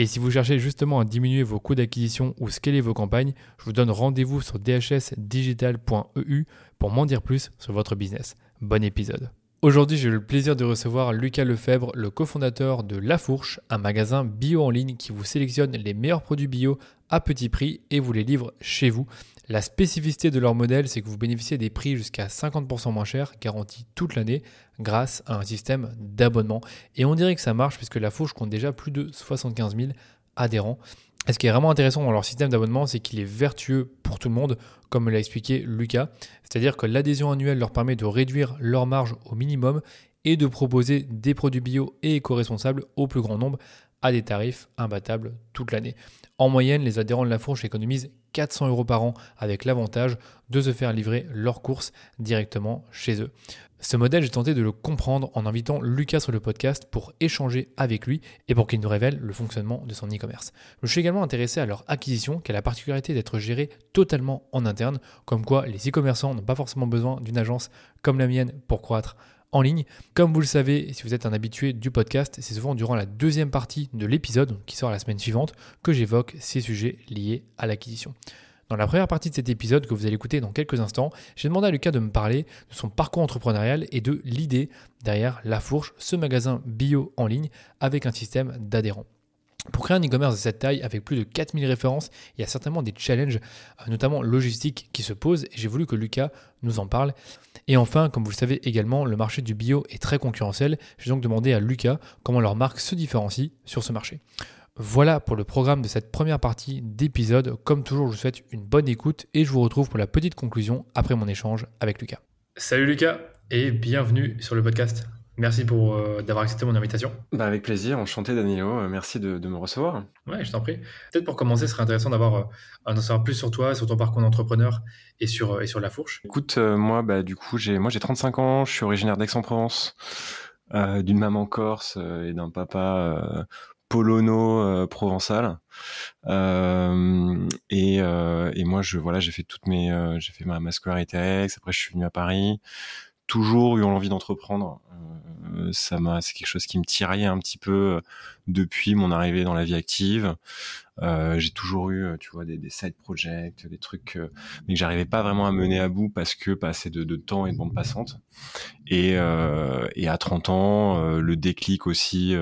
Et si vous cherchez justement à diminuer vos coûts d'acquisition ou scaler vos campagnes, je vous donne rendez-vous sur dhsdigital.eu pour m'en dire plus sur votre business. Bon épisode. Aujourd'hui, j'ai le plaisir de recevoir Lucas Lefebvre, le cofondateur de La Fourche, un magasin bio en ligne qui vous sélectionne les meilleurs produits bio à petit prix et vous les livre chez vous. La spécificité de leur modèle, c'est que vous bénéficiez des prix jusqu'à 50% moins chers, garantis toute l'année, grâce à un système d'abonnement. Et on dirait que ça marche puisque la Fourche compte déjà plus de 75 000 adhérents. Et ce qui est vraiment intéressant dans leur système d'abonnement, c'est qu'il est vertueux pour tout le monde, comme me l'a expliqué Lucas. C'est-à-dire que l'adhésion annuelle leur permet de réduire leur marge au minimum et de proposer des produits bio et éco-responsables au plus grand nombre à des tarifs imbattables toute l'année. En moyenne, les adhérents de la fourche économisent 400 euros par an avec l'avantage de se faire livrer leurs courses directement chez eux. Ce modèle, j'ai tenté de le comprendre en invitant Lucas sur le podcast pour échanger avec lui et pour qu'il nous révèle le fonctionnement de son e-commerce. Je suis également intéressé à leur acquisition qui a la particularité d'être gérée totalement en interne, comme quoi les e-commerçants n'ont pas forcément besoin d'une agence comme la mienne pour croître en ligne. Comme vous le savez, si vous êtes un habitué du podcast, c'est souvent durant la deuxième partie de l'épisode, qui sort la semaine suivante, que j'évoque ces sujets liés à l'acquisition. Dans la première partie de cet épisode que vous allez écouter dans quelques instants, j'ai demandé à Lucas de me parler de son parcours entrepreneurial et de l'idée derrière La Fourche, ce magasin bio en ligne avec un système d'adhérents. Pour créer un e-commerce de cette taille avec plus de 4000 références, il y a certainement des challenges, euh, notamment logistiques, qui se posent et j'ai voulu que Lucas nous en parle. Et enfin, comme vous le savez également, le marché du bio est très concurrentiel. J'ai donc demandé à Lucas comment leur marque se différencie sur ce marché. Voilà pour le programme de cette première partie d'épisode. Comme toujours, je vous souhaite une bonne écoute et je vous retrouve pour la petite conclusion après mon échange avec Lucas. Salut Lucas et bienvenue sur le podcast. Merci pour euh, d'avoir accepté mon invitation. Bah avec plaisir, enchanté Danilo, euh, merci de, me recevoir. Ouais, je t'en prie. Peut-être pour commencer, ce serait intéressant d'avoir euh, un savoir plus sur toi, sur ton parcours d'entrepreneur et sur, et sur la fourche. Écoute, moi, bah, du coup, j'ai, moi j'ai 35 ans, je suis originaire d'Aix-en-Provence, d'une maman corse et d'un papa polono provençal. Et, et, moi, je, voilà, j'ai fait toutes mes, j'ai fait ma, ma scolarité à Aix, après je suis venu à Paris toujours eu envie d'entreprendre. Euh, ça m'a, c'est quelque chose qui me tiraillait un petit peu euh, depuis mon arrivée dans la vie active. Euh, j'ai toujours eu, tu vois, des, des side projects, des trucs, mais que j'arrivais pas vraiment à mener à bout parce que pas de temps et de bande passante. Et, et à 30 ans, le déclic aussi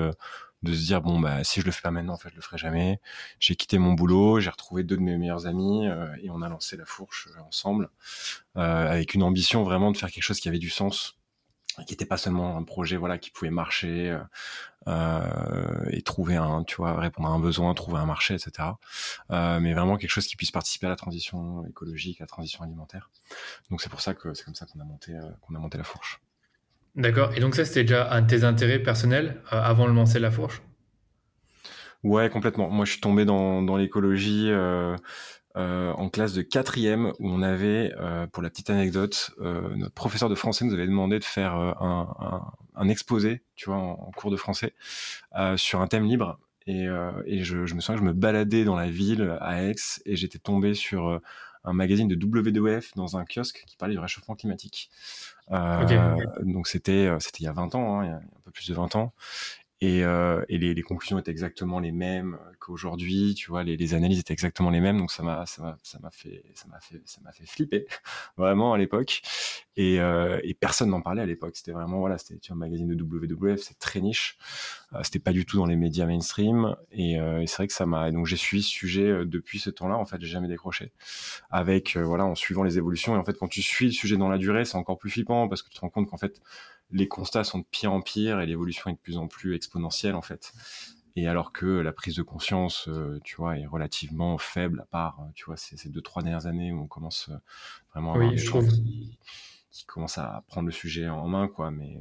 de se dire bon bah si je le fais pas maintenant en fait je le ferai jamais. J'ai quitté mon boulot j'ai retrouvé deux de mes meilleurs amis euh, et on a lancé la fourche euh, ensemble euh, avec une ambition vraiment de faire quelque chose qui avait du sens qui n'était pas seulement un projet voilà qui pouvait marcher et trouver un tu vois répondre à un besoin trouver un marché etc mais vraiment quelque chose qui puisse participer à la transition écologique à la transition alimentaire. Donc c'est pour ça que c'est comme ça qu'on a monté qu'on a monté la fourche D'accord. Et donc ça, c'était déjà un de tes intérêts personnels euh, avant de lancer la fourche? Ouais, complètement. Moi, je suis tombé dans, l'écologie euh, euh, en classe de quatrième où on avait, pour la petite anecdote, notre professeur de français nous avait demandé de faire un, exposé, tu vois, en, cours de français, sur un thème libre. Et, je, je, me souviens que je me baladais dans la ville à Aix et j'étais tombé sur un magazine de WWF dans un kiosque qui parlait du réchauffement climatique. Euh, donc c'était euh, c'était il y a 20 ans, hein, il y a un peu plus de 20 ans. Et, euh, et les, les, conclusions étaient exactement les mêmes qu'aujourd'hui tu vois les, les, analyses étaient exactement les mêmes. Donc ça m'a ça m'a ça m'a fait ça m'a fait ça m'a fait flipper vraiment à l'époque. Et, euh, et personne n'en parlait à l'époque. C'était vraiment voilà c'était un magazine de WWF c'est très niche. Euh, c'était pas du tout dans les médias mainstream. Et, euh, et c'est vrai que ça m'a donc j'ai suivi ce sujet euh, depuis ce temps-là. En fait j'ai jamais décroché. Avec voilà en suivant les évolutions. Et en fait quand tu suis le sujet dans la durée c'est encore plus flippant parce que tu te rends compte qu'en fait les constats sont de pire en pire et l'évolution est de plus en plus exponentielle en fait. Et alors que la prise de conscience, euh, tu vois, est relativement faible, à part, euh, tu vois, ces, ces deux trois dernières années où on commence euh, vraiment à oui, je trouve. Qui, qui commencent à prendre le sujet en main, quoi. Mais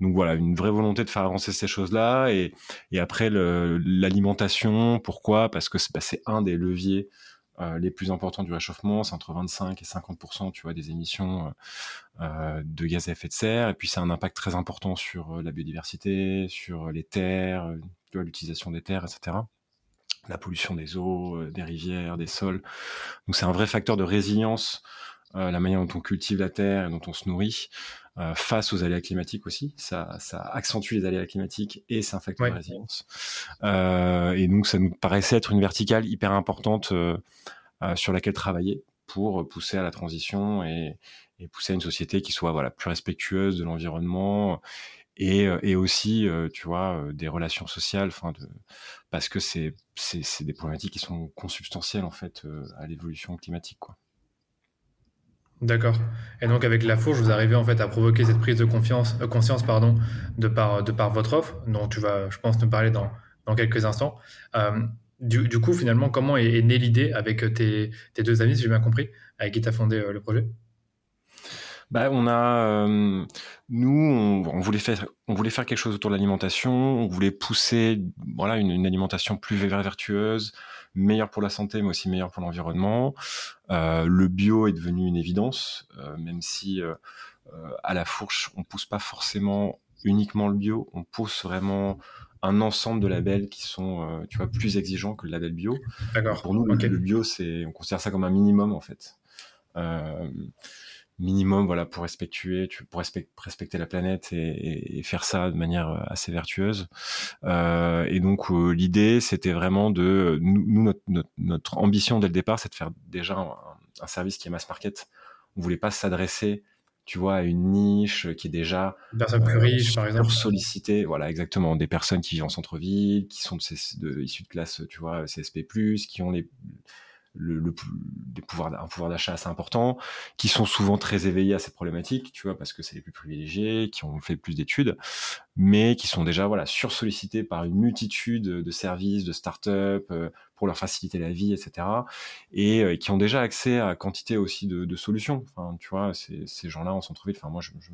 donc voilà, une vraie volonté de faire avancer ces choses-là. Et, et après l'alimentation, pourquoi? Parce que bah, c'est un des leviers euh, les plus importants du réchauffement, c'est entre 25 et 50 tu vois, des émissions euh, euh, de gaz à effet de serre. Et puis, c'est un impact très important sur la biodiversité, sur les terres, l'utilisation des terres, etc. La pollution des eaux, des rivières, des sols. Donc, c'est un vrai facteur de résilience, la manière dont on cultive la terre et dont on se nourrit. Euh, face aux aléas climatiques aussi. Ça, ça accentue les aléas climatiques et c'est un facteur ouais. de résilience. Euh, et donc, ça nous paraissait être une verticale hyper importante euh, sur laquelle travailler pour pousser à la transition et, et, pousser à une société qui soit voilà plus respectueuse de l'environnement et, et aussi tu vois des relations sociales enfin de parce que c'est c'est des problématiques qui sont consubstantielles en fait à l'évolution climatique quoi D'accord. Et donc avec la fourche, vous arrivez en fait à provoquer cette prise de euh, conscience pardon, de par, votre offre, dont tu vas, je pense, nous parler dans, quelques instants. Euh, du, coup, finalement, comment est, née l'idée avec tes, tes, deux amis, si j'ai bien compris, avec qui tu as fondé euh, le projet? Bah, on a, euh, nous, on, on, voulait faire, on voulait faire quelque chose autour de l'alimentation. On voulait pousser, voilà, une, une alimentation plus vertueuse, meilleur pour la santé, mais aussi meilleur pour l'environnement. Euh, le bio est devenu une évidence, euh, même si euh, à la fourche, on pousse pas forcément uniquement le bio, on pousse vraiment un ensemble de labels qui sont, tu vois, plus exigeants que le label bio. D'accord. Pour nous, okay. le bio, c'est, on considère ça comme un minimum en fait minimum voilà pour respecter pour respect, respecter la planète et, et, faire ça de manière euh, assez vertueuse. Euh, et donc euh, l'idée c'était vraiment de nous notre, notre, notre, ambition dès le départ c'est de faire déjà un, un, service qui est mass market. On voulait pas s'adresser tu vois à une niche qui est déjà personnes plus riches par exemple. sollicité voilà exactement. Des personnes qui vivent en centre-ville qui sont de, de, issues de classe tu vois CSP+ qui ont les le, le, des pouvoirs, un pouvoir d'achat assez important, qui sont souvent très éveillés à ces problématiques, tu vois, parce que c'est les plus privilégiés, qui ont fait plus d'études, mais qui sont déjà voilà sursollicités par une multitude de services, de start-up euh, pour leur faciliter la vie, etc. Et, euh, et, qui ont déjà accès à quantité aussi de, de solutions. Enfin, tu vois, ces, ces gens-là en centre-ville. Enfin, moi, je, je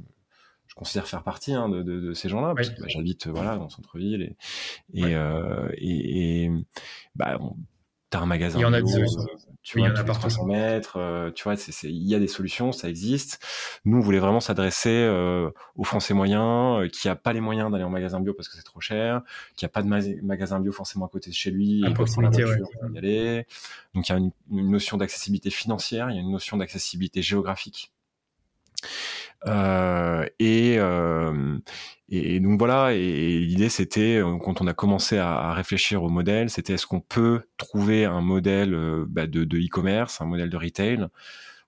je considère faire partie hein, de, de, de, ces gens-là, parce que bah, j'habite voilà dans le centre-ville et et, ouais. euh, et, et bah, on, T'as un magasin. Il y en a bio, des tu vois, il y en a 300 mètres, euh, tu vois, il y a des solutions, ça existe. Nous, on voulait vraiment s'adresser euh, aux Français moyens, euh, qui a pas les moyens d'aller en magasin bio parce que c'est trop cher, qui a pas de ma magasin bio forcément à côté de chez lui, à proximité, ouais. y aller. Donc il y a une, une notion d'accessibilité financière, il y a une notion d'accessibilité géographique. Euh, et, euh, et, donc voilà, et, l'idée c'était, euh, quand on a commencé à, réfléchir au modèle, c'était est-ce qu'on peut trouver un modèle bah, de e-commerce, un modèle de retail,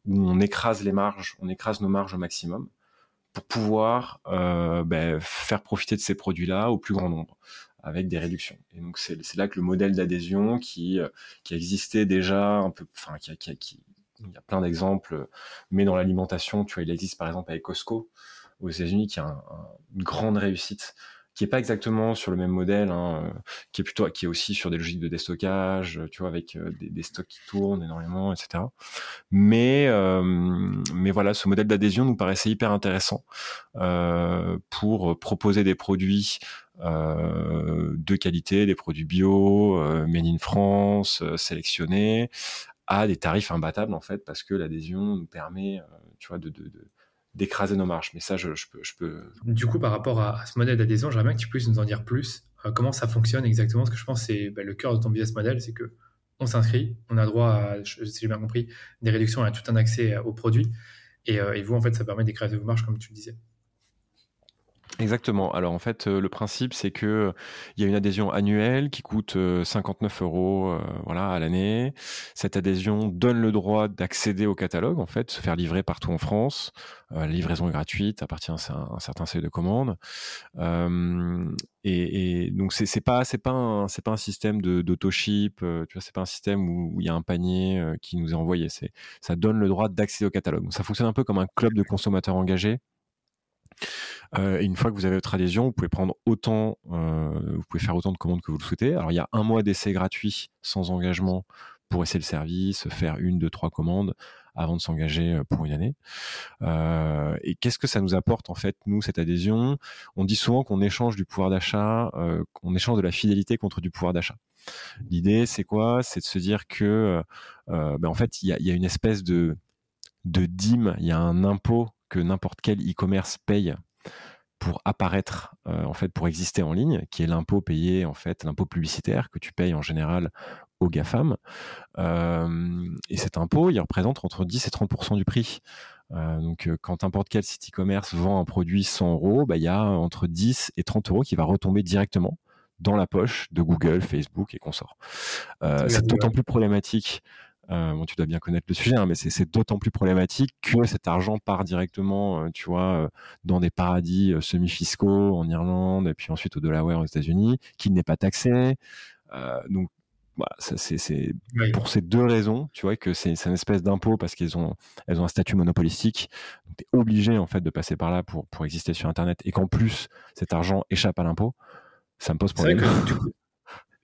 où on écrase les marges, on écrase nos marges au maximum, pour pouvoir bah, faire profiter de ces produits-là au plus grand nombre avec des réductions. Et donc c'est là que le modèle d'adhésion qui, qui existait déjà un peu, enfin qui, qui, qui il y a plein d'exemples, mais dans l'alimentation, tu vois, il existe par exemple avec Costco aux États-Unis qui a un, un, une grande réussite qui est pas exactement sur le même modèle, hein, qui est plutôt, qui est aussi sur des logiques de déstockage, tu vois, avec euh, des, stocks qui tournent énormément, etc. Mais, euh, mais voilà, ce modèle d'adhésion nous paraissait hyper intéressant euh, pour proposer des produits euh, de qualité, des produits bio, euh, made in France, sélectionnés, à des tarifs imbattables en fait parce que l'adhésion nous permet euh, tu vois de, d'écraser nos marges. Mais ça je, peux je peux du coup par rapport à, à ce modèle d'adhésion j'aimerais bien que tu puisses nous en dire plus euh, comment ça fonctionne exactement parce que je pense c'est bah, le cœur de ton business model c'est que on s'inscrit on a droit à si j'ai bien compris des réductions et tout un accès aux produits. Et, euh, et, vous en fait ça permet d'écraser vos marges comme tu le disais Exactement. Alors en fait, euh, le principe c'est que il y a une adhésion annuelle qui coûte 59 euh, euros, euh, voilà, à l'année. Cette adhésion donne le droit d'accéder au catalogue, en fait, se faire livrer partout en France. la livraison est gratuite à partir d'un certain seuil de commandes. Et, donc c'est pas c'est pas un c'est pas un système de d'autoship, tu vois, c'est pas un système où il y a un panier qui nous est envoyé. Ça donne le droit d'accéder au catalogue. Donc, ça fonctionne un peu comme un club de consommateurs engagés euh, une fois que vous avez votre adhésion, vous pouvez prendre autant, euh, faire autant de commandes que vous le souhaitez. Alors il y a un mois d'essai gratuit sans engagement pour essayer le service, faire une, deux, trois commandes avant de s'engager euh, pour une année. Et qu'est-ce que ça nous apporte en fait, nous, cette adhésion? On dit souvent qu'on échange du pouvoir d'achat, euh, qu'on échange de la fidélité contre du pouvoir d'achat. L'idée, c'est quoi? C'est de se dire que, ben, en fait, il y a, une espèce de dîme, il y a un impôt que n'importe quel e-commerce paye pour apparaître euh, en fait pour exister en ligne, qui est l'impôt payé en fait l'impôt publicitaire que tu payes en général aux gafam. Euh, et cet impôt, il représente entre 10 et 30% du prix. Euh, donc quand n'importe quel site e-commerce vend un produit 100 euros, bah, il y a entre 10 et 30 euros qui va retomber directement dans la poche de Google, Facebook et consorts. c'est d'autant plus problématique euh, bon, tu dois bien connaître le sujet, hein, mais c'est d'autant plus problématique que cet argent part directement, euh, tu vois, euh, dans des paradis semi-fiscaux en Irlande et puis ensuite au Delaware aux États-Unis, qui n'est pas taxé. donc voilà, c'est pour ces deux raisons, tu vois, que c'est une espèce d'impôt parce qu'elles ont, elles ont un statut monopolistique. Donc, tu es obligé, en fait, de passer par là pour, pour exister sur Internet et qu'en plus, cet argent échappe à l'impôt. Ça me pose problème.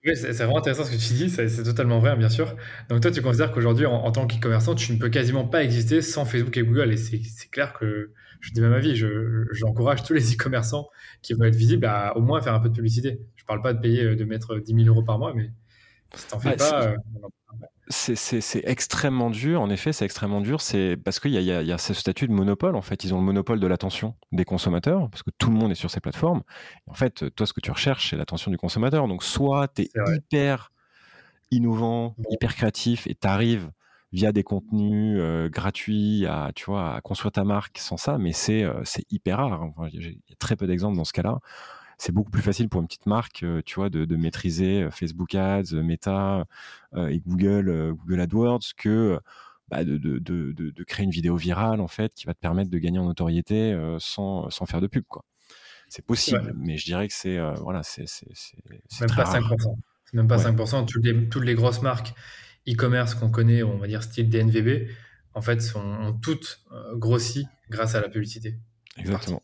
C'est vraiment intéressant ce que tu dis, c'est totalement vrai, bien sûr. Donc toi, tu considères qu'aujourd'hui, en, tant qu'e-commerçant, tu ne peux quasiment pas exister sans Facebook et Google. Et c'est clair que, je dis même ma vie, j'encourage tous les e-commerçants qui veulent être visibles à au moins faire un peu de publicité. Je ne parle pas de payer, de mettre 10 000 euros par mois, mais si pas... Euh, c'est extrêmement dur, en effet, c'est extrêmement dur. C'est parce qu'il y, y, a ce statut de monopole. En fait, ils ont le monopole de l'attention des consommateurs, parce que tout le monde est sur ces plateformes. en fait, toi, ce que tu recherches, c'est l'attention du consommateur. Donc, soit tu es hyper innovant, hyper créatif, et tu arrives via des contenus euh, gratuits à, tu vois, à construire ta marque sans ça, mais c'est euh, hyper rare. Il y a très peu d'exemples dans ce cas-là c'est beaucoup plus facile pour une petite marque, euh, tu vois, de, maîtriser Facebook Ads, euh, Meta et Google, Google AdWords que bah, de, créer une vidéo virale en fait qui va te permettre de gagner en notoriété sans, faire de pub quoi. C'est possible, mais je dirais que c'est voilà, c'est même, pas 5%. Même pas 5%. Toutes les, toutes les grosses marques e-commerce qu'on connaît, on va dire style DNVB, en fait, sont, ont toutes grossi grâce à la publicité. Exactement.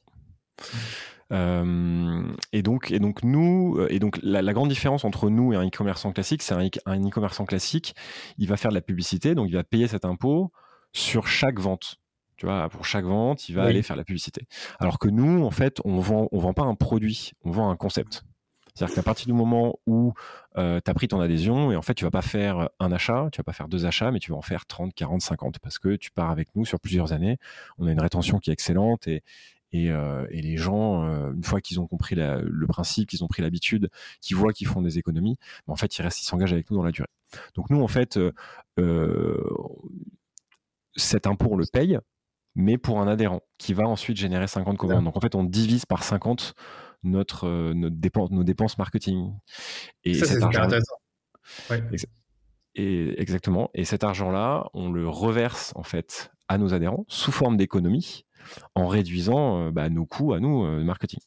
Euh, et donc, et donc nous, euh, et donc la, grande différence entre nous et un e-commerçant classique, c'est un e-commerçant classique, il va faire de la publicité, donc il va payer cet impôt sur chaque vente. Tu vois, pour chaque vente, il va aller faire la publicité. Alors que nous, en fait, on vend, on vend pas un produit, on vend un concept. C'est-à-dire qu'à partir du moment où euh, tu as pris ton adhésion, et en fait, tu vas pas faire un achat, tu vas pas faire deux achats, mais tu vas en faire 30, 40, 50, parce que tu pars avec nous sur plusieurs années. On a une rétention qui est excellente et, euh, et, les gens, euh, une fois qu'ils ont compris le principe, qu'ils ont pris l'habitude, qu'ils voient qu'ils font des économies, ben, en fait, ils restent, ils s'engagent avec nous dans la durée. Donc nous, en fait, euh, cet impôt, on le paye, mais pour un adhérent qui va ensuite générer 50 commandes. Donc en fait, on divise par 50 notre, notre nos dépenses marketing. Et ça, c'est intéressant. Et exactement. Et cet argent-là, on le reverse en fait à nos adhérents sous forme d'économie en réduisant euh, bah, nos coûts à nous euh, de marketing.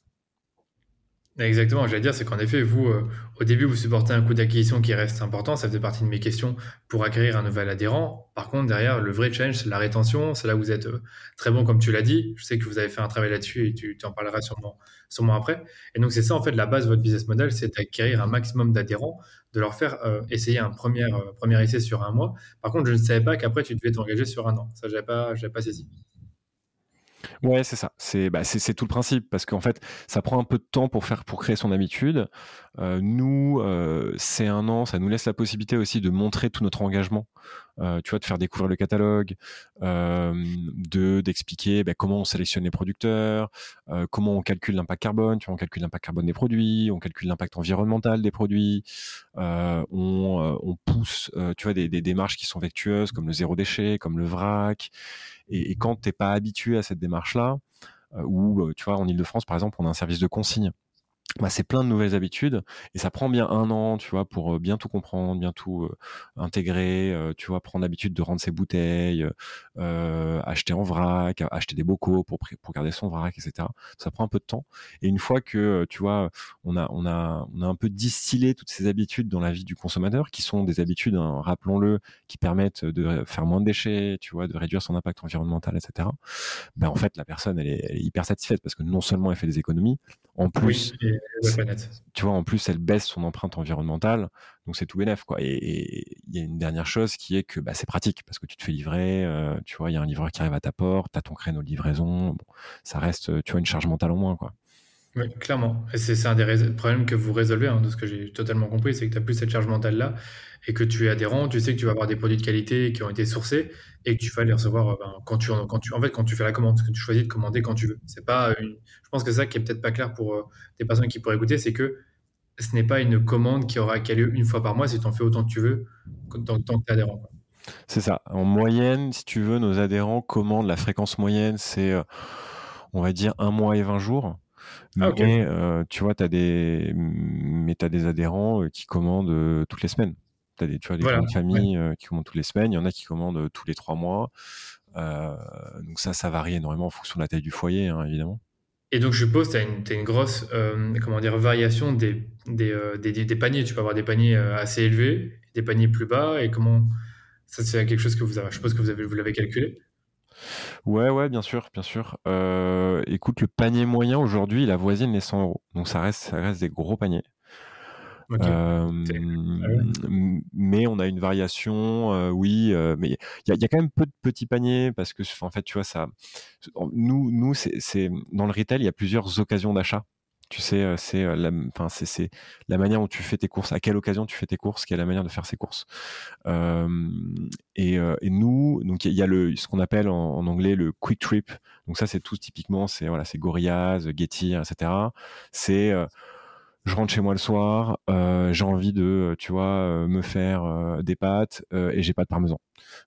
Exactement, j'allais dire, c'est qu'en effet, vous, euh, au début, vous supportez un coût d'acquisition qui reste important. Ça faisait partie de mes questions pour acquérir un nouvel adhérent. Par contre, derrière, le vrai challenge, c'est la rétention. C'est là où vous êtes très bon, comme tu l'as dit. Je sais que vous avez fait un travail là-dessus et tu, en parleras sûrement, sûrement après. Et donc, c'est ça, en fait, la base de votre business model, c'est d'acquérir un maximum d'adhérents, de leur faire essayer un premier, premier essai sur un mois. Par contre, je ne savais pas qu'après, tu devais t'engager sur un an. Ça, je n'avais pas saisi. Ouais, c'est ça. C'est bah, c'est tout le principe parce qu'en fait, ça prend un peu de temps pour faire pour créer son habitude. Euh, nous, euh, c'est un an, ça nous laisse la possibilité aussi de montrer tout notre engagement. Euh, tu vois, de faire découvrir le catalogue, de d'expliquer bah, comment on sélectionne les producteurs, comment on calcule l'impact carbone. Tu vois, on calcule l'impact carbone des produits, on calcule l'impact environnemental des produits. on, on pousse, tu vois, des, des démarches qui sont vertueuses comme le zéro déchet, comme le vrac. Et, et quand t'es pas habitué à cette démarche-là, ou tu vois, en Ile-de-France, par exemple, on a un service de consigne bah, c'est plein de nouvelles habitudes et ça prend bien un an, tu vois, pour bien tout comprendre, bien tout intégrer, tu vois, prendre l'habitude de rendre ses bouteilles, acheter en vrac, acheter des bocaux pour, pour garder son vrac, etc. Ça prend un peu de temps. Et une fois que, tu vois, on a, on a, on a un peu distillé toutes ces habitudes dans la vie du consommateur, qui sont des habitudes, hein, rappelons-le, qui permettent de faire moins de déchets, tu vois, de réduire son impact environnemental, etc. Ben, en fait, la personne, elle est, elle est hyper satisfaite parce que non seulement elle fait des économies, en plus, tu vois, en plus, elle baisse son empreinte environnementale, donc c'est tout bénef, quoi. Et il y a une dernière chose qui est que bah, c'est pratique parce que tu te fais livrer, euh, tu vois, il y a un livreur qui arrive à ta porte, tu as ton créneau de livraison, ça reste, tu vois, une charge mentale en moins, quoi. Clairement. Et c'est un des problèmes que vous résolvez, hein, de ce que j'ai totalement compris, c'est que tu n'as plus cette charge mentale-là et que tu es adhérent, tu sais que tu vas avoir des produits de qualité qui ont été sourcés et que tu vas les recevoir euh, ben, quand, tu, quand tu, en fait, quand tu fais la commande, que tu choisis de commander quand tu veux. C'est pas. Je pense que ça qui est peut-être pas clair pour euh, des personnes qui pourraient écouter, c'est que ce n'est pas une commande qui aura qu'à lieu une fois par mois si tu en fais autant que tu veux, tant, tant que tu es adhérent. C'est ça. En moyenne, si tu veux, nos adhérents commandent, la fréquence moyenne, c'est, euh, on va dire, un mois et 20 jours. Ah, mais tu vois, tu as des, mais as des adhérents qui commandent toutes les semaines. Tu as des, tu vois, des familles qui commandent toutes les semaines. Il y en a qui commandent tous les trois mois. donc ça, ça varie énormément en fonction de la taille du foyer, hein, évidemment. Et donc, je suppose que tu as, une grosse comment dire, variation des, des, des, paniers. Tu peux avoir des paniers assez élevés, des paniers plus bas. Et comment ça, c'est quelque chose que vous avez, je suppose que vous l'avez calculé Ouais, ouais, bien sûr, bien sûr. Euh, écoute, le panier moyen aujourd'hui, il avoisine les 100 euros. Donc ça reste, ça reste des gros paniers. Euh, mais on a une variation, euh, oui, mais il y a, quand même peu de petits paniers parce que, en fait, tu vois, ça, nous, nous, c'est dans le retail, il y a plusieurs occasions d'achat. Tu sais, euh, c'est euh, c'est la manière dont tu fais tes courses, à quelle occasion tu fais tes courses, quelle est la manière de faire ses courses. et, et, nous, donc il y a le, ce qu'on appelle en, anglais le quick trip. Donc ça, c'est tout typiquement, c'est voilà, c'est Gorillaz, Getty, etc. C'est je rentre chez moi le soir, euh, j'ai envie de, tu vois, me faire des pâtes et j'ai pas de parmesan.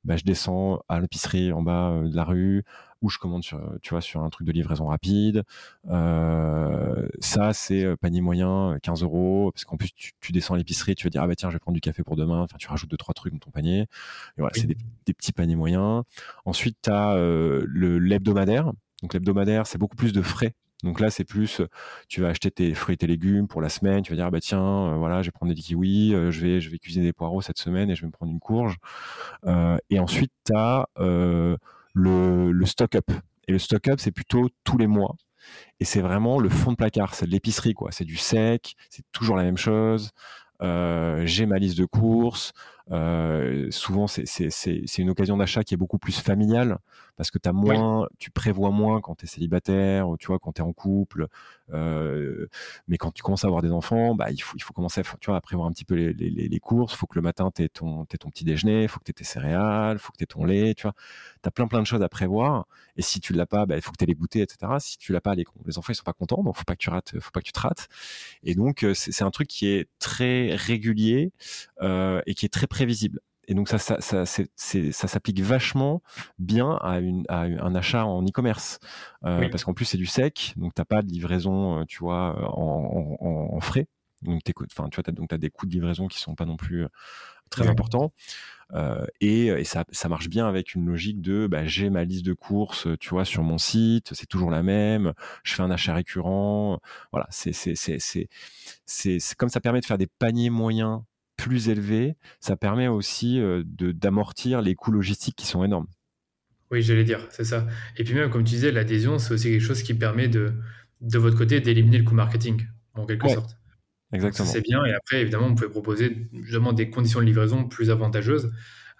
Bah, je descends à l'épicerie en bas de la rue, ou je commande sur, tu vois, sur un truc de livraison rapide. Euh, ça, c'est euh, panier moyen, 15 euh, euros, parce qu'en plus, tu, descends à l'épicerie, tu vas dire, ah bah tiens, je vais prendre du café pour demain. Enfin, tu rajoutes deux, trois trucs dans ton panier. Et voilà, c'est des, petits paniers moyens. Ensuite, tu as le l'hebdomadaire. Donc, l'hebdomadaire, c'est beaucoup plus de frais donc là, c'est plus, tu vas acheter tes fruits et tes légumes pour la semaine. Tu vas dire, ah bah tiens, voilà, je vais prendre des kiwis, je vais, je vais cuisiner des poireaux cette semaine et je vais me prendre une courge. et ensuite, tu as le, stock-up. Et le stock-up, c'est plutôt tous les mois. Et c'est vraiment le fond de placard, c'est de l'épicerie, quoi. C'est du sec, c'est toujours la même chose. Euh, j'ai ma liste de courses. Euh, souvent, c'est une occasion d'achat qui est beaucoup plus familiale parce que as moins, tu prévois moins quand tu es célibataire ou tu vois, quand tu es en couple. Euh, mais quand tu commences à avoir des enfants, bah, il, faut, il faut commencer à, tu vois, à prévoir un petit peu les, les, les courses. Il faut que le matin, tu aies ton, ton petit déjeuner, il faut que tu aies tes céréales, il faut que tu aies ton lait. Tu vois, as plein, plein de choses à prévoir. Et si tu l'as pas, bah, il faut que tu aies les goûter, etc. Si tu l'as pas, les, les enfants, ils sont pas contents. Donc, faut pas que tu rates, faut pas que tu te rates. Et donc, euh, c'est un truc qui est très régulier euh, et qui est très prévisible. Et donc ça, ça, ça, ça s'applique vachement bien à, une, à un achat en e-commerce, euh, parce qu'en plus c'est du sec, donc t'as pas de livraison, euh, tu vois, en, en, en frais. Donc, enfin, tu vois, donc as des coûts de livraison qui sont pas non plus euh, très importants. Euh, et, et ça, ça, marche bien avec une logique de bah, j'ai ma liste de courses, tu vois, sur mon site, c'est toujours la même. Je fais un achat récurrent. Voilà, c'est c'est c'est c'est comme ça permet de faire des paniers moyens plus élevé, ça permet aussi euh, de d'amortir les coûts logistiques qui sont énormes. Oui, j'allais dire, c'est ça. Et puis même, comme tu disais, l'adhésion, c'est aussi quelque chose qui permet de, de votre côté, d'éliminer le coût marketing, en quelque sorte. Exactement. C'est bien. Et après, évidemment, vous pouvez proposer justement des conditions de livraison plus avantageuses.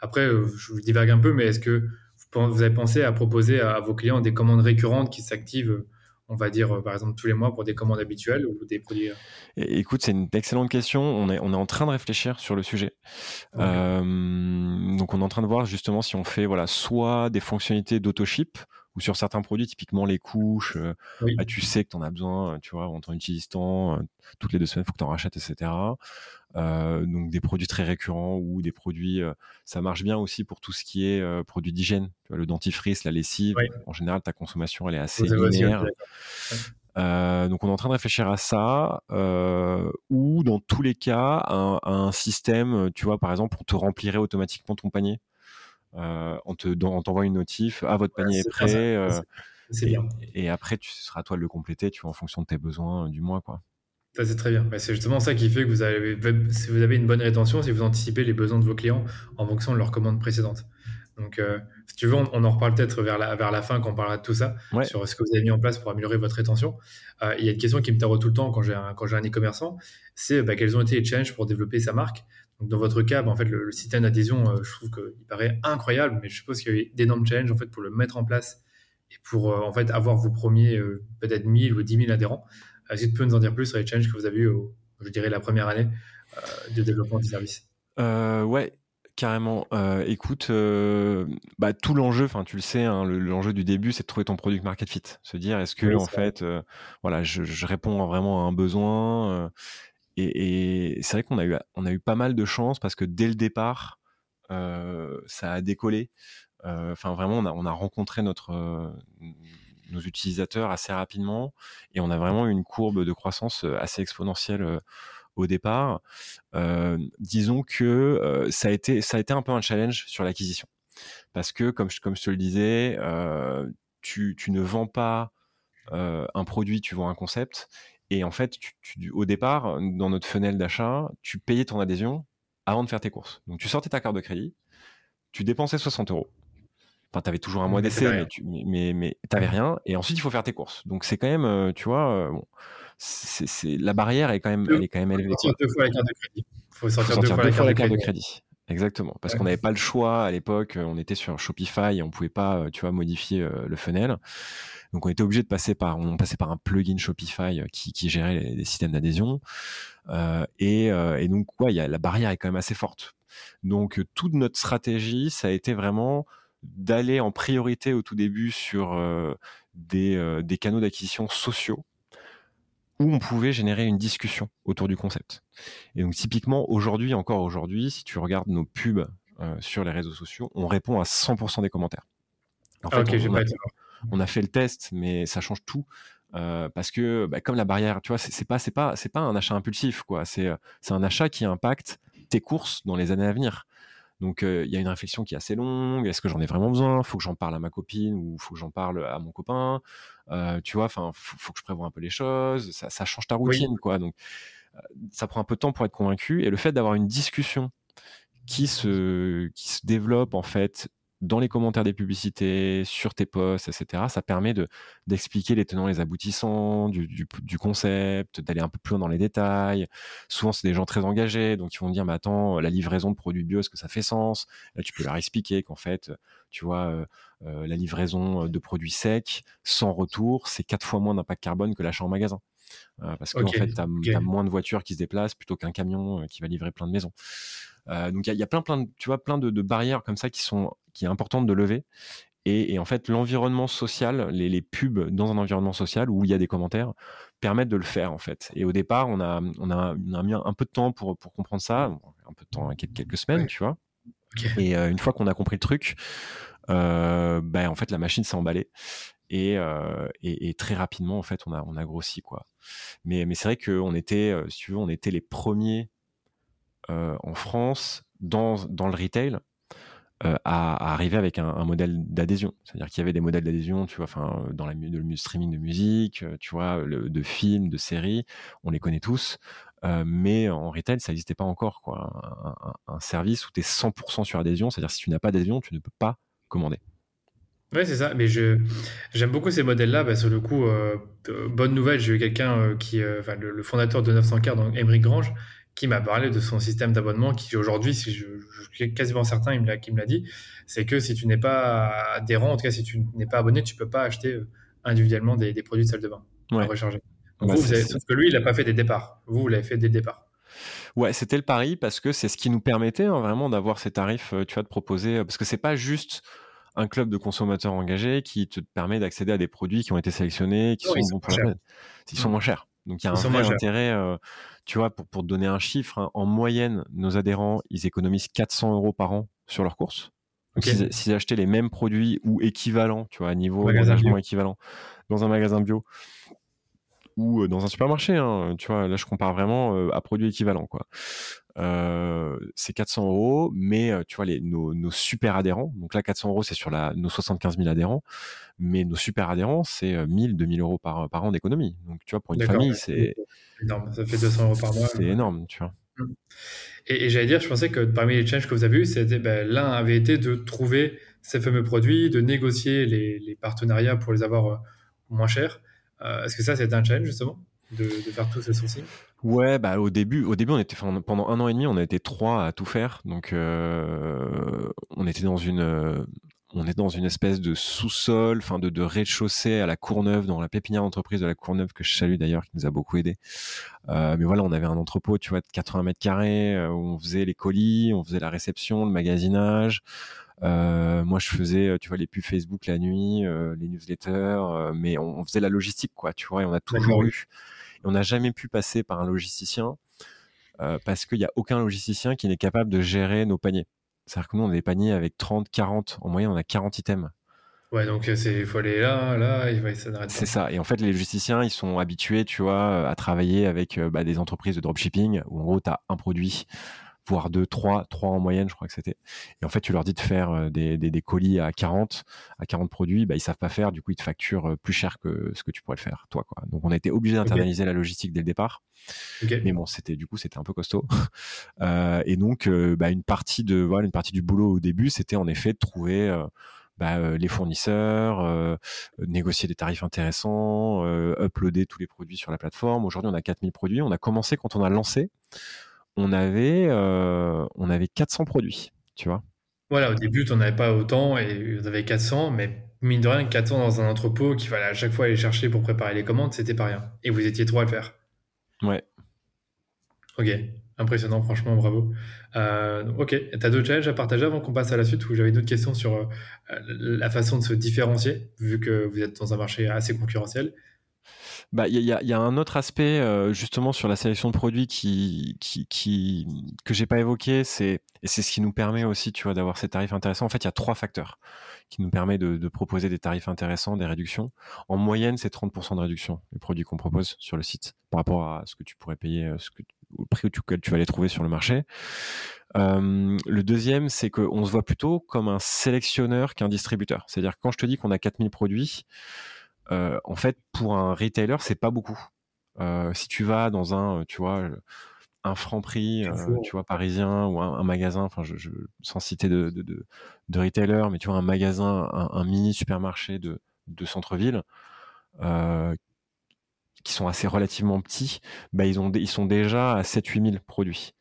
Après, euh, je vous divague un peu, mais est-ce que vous avez pensé à proposer à vos clients des commandes récurrentes qui s'activent on va dire, euh, par exemple, tous les mois pour des commandes habituelles ou des produits euh Écoute, c'est une excellente question. On est, on est en train de réfléchir sur le sujet. Euh, donc, on est en train de voir justement si on fait voilà, soit des fonctionnalités d'auto-ship ou sur certains produits, typiquement les couches, bah, tu sais que tu en as besoin, tu vois, en temps utilisant, toutes les deux semaines, il faut que tu en rachètes, etc. donc des produits très récurrents ou des produits. ça marche bien aussi pour tout ce qui est produits d'hygiène. Le dentifrice, la lessive. En général, ta consommation elle est assez linéaire. donc on est en train de réfléchir à ça, ou dans tous les cas, un, un, système, tu vois, par exemple, on te remplirait automatiquement ton panier. on te t'envoie une notif, ah votre panier est prêt. C'est bien. Et après, tu, ce sera à toi de le compléter, tu vois, en fonction de tes besoins du mois, quoi. Ça, c'est très bien. c'est justement ça qui fait que vous avez, si vous avez une bonne rétention, si vous anticipez les besoins de vos clients en fonction de leurs commandes précédentes. Donc, euh, si tu veux, on, en reparle peut-être vers la, vers la fin quand on parlera de tout ça, sur ce que vous avez mis en place pour améliorer votre rétention. Euh, il y a une question qui me tarot tout le temps quand j'ai un, quand j'ai un e-commerçant, c'est bah, quels ont été les challenges pour développer sa marque? Donc, dans votre cas, bah, en fait, le, système d'adhésion, euh, je trouve qu'il paraît incroyable, mais je suppose qu'il y a eu d'énormes challenges en fait, pour le mettre en place et pour en fait avoir vos premiers peut-être 1000 ou 10 000 adhérents. Est-ce que tu peux nous en dire plus sur les challenges que vous avez eu, je dirais, la première année euh, de développement du service euh, Ouais, carrément. Euh, écoute, bah, tout l'enjeu, enfin tu le sais, hein, l'enjeu du début, c'est de trouver ton product market fit. Se dire, est-ce que en fait, voilà, je, réponds vraiment à un besoin. et, c'est vrai qu'on a eu, on a eu pas mal de chance parce que dès le départ, ça a décollé. Enfin, vraiment, on a, on a rencontré notre nos utilisateurs assez rapidement et on a vraiment une courbe de croissance euh, assez exponentielle euh, au départ. Euh, disons que ça, a été, un peu un challenge sur l'acquisition. Parce que, comme je, te le disais, tu, ne vends pas un produit, tu vends un concept. Et en fait, au départ, dans notre fenêtre d'achat, tu payais ton adhésion avant de faire tes courses. Donc, tu sortais ta carte de crédit, tu dépensais 60 euros. Enfin, t'avais toujours un mois d'essai, mais, tu, mais, mais, t'avais rien. Et ensuite, il faut faire tes courses. Donc, c'est quand même, euh, tu vois, euh, bon, c'est, la barrière est quand même, elle est quand même élevée. Faut sortir deux fois la carte de crédit. Faut sortir, deux, fois, la carte, de crédit. Exactement, parce qu'on n'avait pas le choix à l'époque. On était sur Shopify et on pouvait pas, euh, tu vois, modifier le funnel. Donc, on était obligé de passer par, on passait par un plugin Shopify qui, qui gérait les, systèmes d'adhésion. Euh, et, et, donc, ouais, y a, la barrière est quand même assez forte. Donc, toute notre stratégie, ça a été vraiment d'aller en priorité au tout début sur euh, euh, des, canaux d'acquisition sociaux où on pouvait générer une discussion autour du concept. Et donc typiquement aujourd'hui, encore aujourd'hui, si tu regardes nos pubs euh, sur les réseaux sociaux, on répond à 100% des commentaires. En fait, on, a, on, a, fait le test, mais ça change tout. parce que bah, comme la barrière, tu vois, c'est pas c'est pas c'est pas un achat impulsif quoi. C'est c'est un achat qui impacte tes courses dans les années à venir. Donc il y a une réflexion qui est assez longue. Est-ce que j'en ai vraiment besoin? Faut que j'en parle à ma copine ou faut que j'en parle à mon copain? Tu vois, enfin, faut, que je prévoie un peu les choses. Ça, change ta routine, quoi. Donc ça prend un peu de temps pour être convaincu. Et le fait d'avoir une discussion qui se, qui se développe en fait dans les commentaires des publicités, sur tes posts, etc. Ça permet de d'expliquer les tenants, les aboutissants du, du, concept, d'aller un peu plus loin dans les détails. Souvent, c'est des gens très engagés, donc ils vont dire, mais attends, la livraison de produits bio, est-ce que ça fait sens? Là, tu peux leur expliquer qu'en fait, tu vois, euh, euh, la livraison de produits secs, sans retour, c'est quatre fois moins d'impact carbone que l'achat en magasin. Euh, parce qu'en fait, tu as, moins de voitures qui se déplacent plutôt qu'un camion qui va livrer plein de maisons. Euh, donc il y, a plein, plein de, tu vois, plein de, barrières comme ça qui sont qui est importante de lever. Et, en fait, l'environnement social, les, pubs dans un environnement social où il y a des commentaires, permettent de le faire en fait. Et au départ, on a, on a, mis un peu de temps pour, pour comprendre ça, un peu de temps, quelques, semaines, tu vois. Et euh, une fois qu'on a compris le truc, euh, ben, en fait, la machine s'est emballée. Et, et, très rapidement, en fait, on a, on a grossi quoi. Mais, mais c'est vrai qu'on était, si tu veux, on était les premiers euh, en France, dans, dans le retail, euh, à, arriver avec un, modèle d'adhésion. C'est-à-dire qu'il y avait des modèles d'adhésion, tu vois, enfin, dans la, le streaming de musique, euh, tu vois, de films, de séries, on les connaît tous. mais en retail, ça n'existait pas encore, quoi. Un, service où tu es 100% sur adhésion, c'est-à-dire si tu n'as pas d'adhésion, tu ne peux pas commander. Oui, c'est ça. Mais je, j'aime beaucoup ces modèles-là. Bah, sur le coup, bonne nouvelle, j'ai eu quelqu'un qui, enfin, le, fondateur de 900 k donc Grange, qui m'a parlé de son système d'abonnement, qui aujourd'hui, si je, suis quasiment certain, il me l'a, me l'a dit, c'est que si tu n'es pas adhérent, en tout cas si tu n'es pas abonné, tu peux pas acheter euh, individuellement des, produits de salle de bain à recharger. Bah, sauf que lui, il n'a pas fait des départs. Vous, vous l'avez fait des départs. Ouais, c'était le pari parce que c'est ce qui nous permettait hein, vraiment d'avoir ces tarifs, euh, tu vois, de proposer, euh, parce que c'est pas juste un club de consommateurs engagés qui te permet d'accéder à des produits qui ont été sélectionnés, qui sont bons pour la Ils sont moins chers. Donc il y a un vrai intérêt, tu vois, pour, pour te donner un chiffre, hein, en moyenne, nos adhérents, ils économisent 400 euros par an sur leurs courses. Donc s'ils achetaient les mêmes produits ou équivalents, tu vois, à niveau d'engagement équivalent dans un magasin bio, ou dans un supermarché. Hein, tu vois, là, je compare vraiment à produits équivalents. Quoi. c'est 400 euros, mais tu vois, les, nos, super adhérents, donc là, 400 euros, c'est sur la, nos 75 000 adhérents, mais nos super adhérents, c'est 1000, 2000 euros par, par an d'économie. Donc, tu vois, pour une famille, c'est énorme. Ça fait 200 euros par mois. C'est énorme, tu vois. Mmh. Et, j'allais dire, je pensais que parmi les challenges que vous avez eu, c'était ben, l'un avait été de trouver ces fameux produits, de négocier les, les partenariats pour les avoir moins chers. Euh, est-ce que ça, c'était un challenge justement de, faire tous ces sourcils? Ouais, bah au début, au début, on était pendant un an et demi, on a été trois à tout faire. Donc, euh, on était dans une, euh, on est dans une espèce de sous-sol, enfin de, de rez-de-chaussée à la Courneuve, dans la pépinière d'entreprise de la Courneuve que je salue d'ailleurs, qui nous a beaucoup aidé. mais voilà, on avait un entrepôt, tu vois, de 80 mètres carrés où on faisait les colis, on faisait la réception, le magasinage. Euh, moi, je faisais, euh, tu vois, les pubs Facebook la nuit, euh, les newsletters, mais on, faisait la logistique, quoi, tu vois, et on a toujours eu. Et on n'a jamais pu passer par un logisticien parce qu'il n'y a aucun logisticien qui n'est capable de gérer nos paniers. C'est-à-dire que nous, on a des paniers avec 30, 40, en moyenne, on a 40 items. Ouais, donc il faut aller là, là, il va C'est ça. Et en fait, les logisticiens, ils sont habitués, tu vois, à travailler avec bah, des entreprises de dropshipping où en gros, tu as un produit voire deux, trois, trois en moyenne, je crois que c'était. Et en fait, tu leur dis de faire euh, des, des, colis à 40, à 40 produits, bah, ils savent pas faire, du coup, ils te facturent euh, plus cher que ce que tu pourrais le faire, toi, quoi. Donc, on a été obligé d'internaliser la logistique dès le départ. Mais bon, c'était, du coup, c'était un peu costaud. euh, et donc, euh, bah, une partie de, voilà, une partie du boulot au début, c'était en effet de trouver, bah, les fournisseurs, négocier des tarifs intéressants, uploader tous les produits sur la plateforme. Aujourd'hui, on a 4000 produits. On a commencé quand on a lancé on avait, euh, on avait 400 produits, tu vois. Voilà, au début, tu n'en avais pas autant et vous avez 400, mais mine de rien, 400 dans un entrepôt qu'il fallait à chaque fois aller chercher pour préparer les commandes, c'était pas rien. Et vous étiez trois à le faire. Ouais. Ok, impressionnant, franchement, bravo. Euh, ok, tu as d'autres challenges à partager avant qu'on passe à la suite où j'avais d'autres questions sur euh, la façon de se différencier, vu que vous êtes dans un marché assez concurrentiel? Bah, il y a, y a, un autre aspect euh, justement sur la sélection de produits qui, qui, qui que j'ai pas évoqué, c'est et c'est ce qui nous permet aussi, tu vois, d'avoir ces tarifs intéressants. En fait, il y a trois facteurs qui nous permettent de, de, proposer des tarifs intéressants, des réductions. En moyenne, c'est 30% de réduction les produits qu'on propose sur le site par rapport à ce que tu pourrais payer, euh, ce que, au prix auquel tu vas les trouver sur le marché. Euh, le deuxième, c'est qu'on se voit plutôt comme un sélectionneur qu'un distributeur. C'est-à-dire quand je te dis qu'on a 4000 produits, en fait, pour un retailer, c'est pas beaucoup. Euh, si tu vas dans un, tu vois, un franc prix, euh, tu vois, parisien ou un, magasin, enfin, je, sans citer de, de, retailer, mais tu vois, un magasin, un, mini supermarché de, de centre-ville, qui sont assez relativement petits, bah, ils, ont, ils sont déjà à 7-8 000 produits.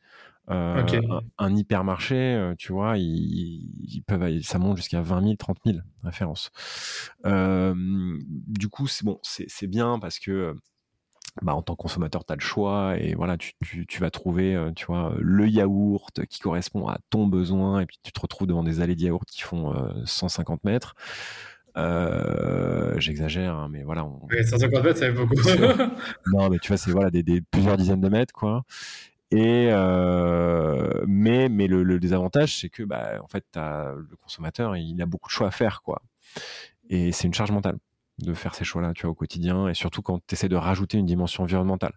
Euh, un, hypermarché, euh, tu vois, ils, peuvent, ça monte jusqu'à 20 000, 30 000 références. Euh, du coup, c'est bon, c'est bien parce que bah, en tant que consommateur, tu as le choix et voilà, tu, vas trouver, tu vois, le yaourt qui correspond à ton besoin et puis tu te retrouves devant des allées de yaourt qui font 150 mètres. J'exagère, hein, mais voilà. 150 mètres, ça fait beaucoup. non, mais tu vois, c'est voilà, des, plusieurs dizaines de mètres, quoi. Et euh, mais mais le, le désavantage, c'est que bah, en fait, as, le consommateur, il a beaucoup de choix à faire, quoi. Et c'est une charge mentale de faire ces choix-là, tu vois, au quotidien, et surtout quand tu essaies de rajouter une dimension environnementale.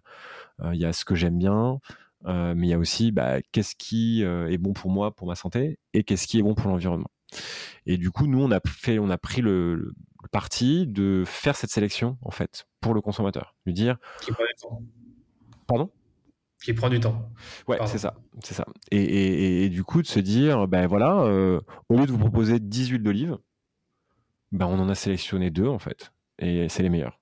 Euh, il y a ce que j'aime bien, euh, mais il y a aussi bah, qu'est-ce qui est bon pour moi, pour ma santé, et qu'est-ce qui est bon pour l'environnement. Et du coup, nous, on a fait, on a pris le, le, parti de faire cette sélection en fait pour le consommateur, lui dire. Pardon? Qui prend du temps. Ouais, c'est ça, c'est ça. Et, du coup, de se dire, ben voilà, euh, au lieu de vous proposer 10 huiles d'olive, ben on en a sélectionné deux en fait, et c'est les meilleurs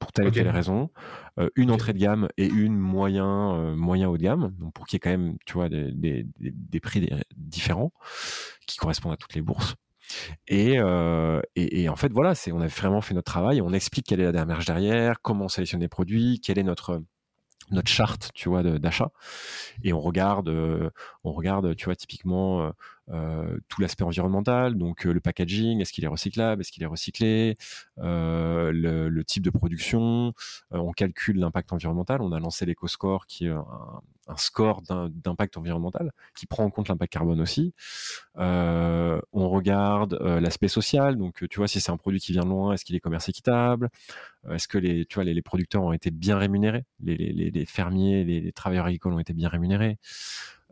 pour telle ou telle raison. Euh, une entrée de gamme et une moyen, euh, moyen haut de gamme, donc pour qu'il y ait quand même, tu vois, des, des, des prix différents qui correspondent à toutes les bourses. Et, et, et, en fait, voilà, c'est, on a vraiment fait notre travail. On explique quelle est la démarche derrière, comment on sélectionne les produits, quel est notre notre charte, tu vois, d'achat. Et on regarde, euh, on regarde, tu vois, typiquement euh, euh, tout l'aspect environnemental, donc le packaging, est-ce qu'il est recyclable, est-ce qu'il est recyclé, le, type de production. on calcule l'impact environnemental. On a lancé l'EcoScore, qui est un, score d'impact environnemental qui prend en compte l'impact carbone aussi. on regarde l'aspect social, donc tu vois si c'est un produit qui vient de loin, est-ce qu'il est commerce équitable, est-ce que les, tu vois, les, producteurs ont été bien rémunérés, les fermiers, les, travailleurs agricoles ont été bien rémunérés.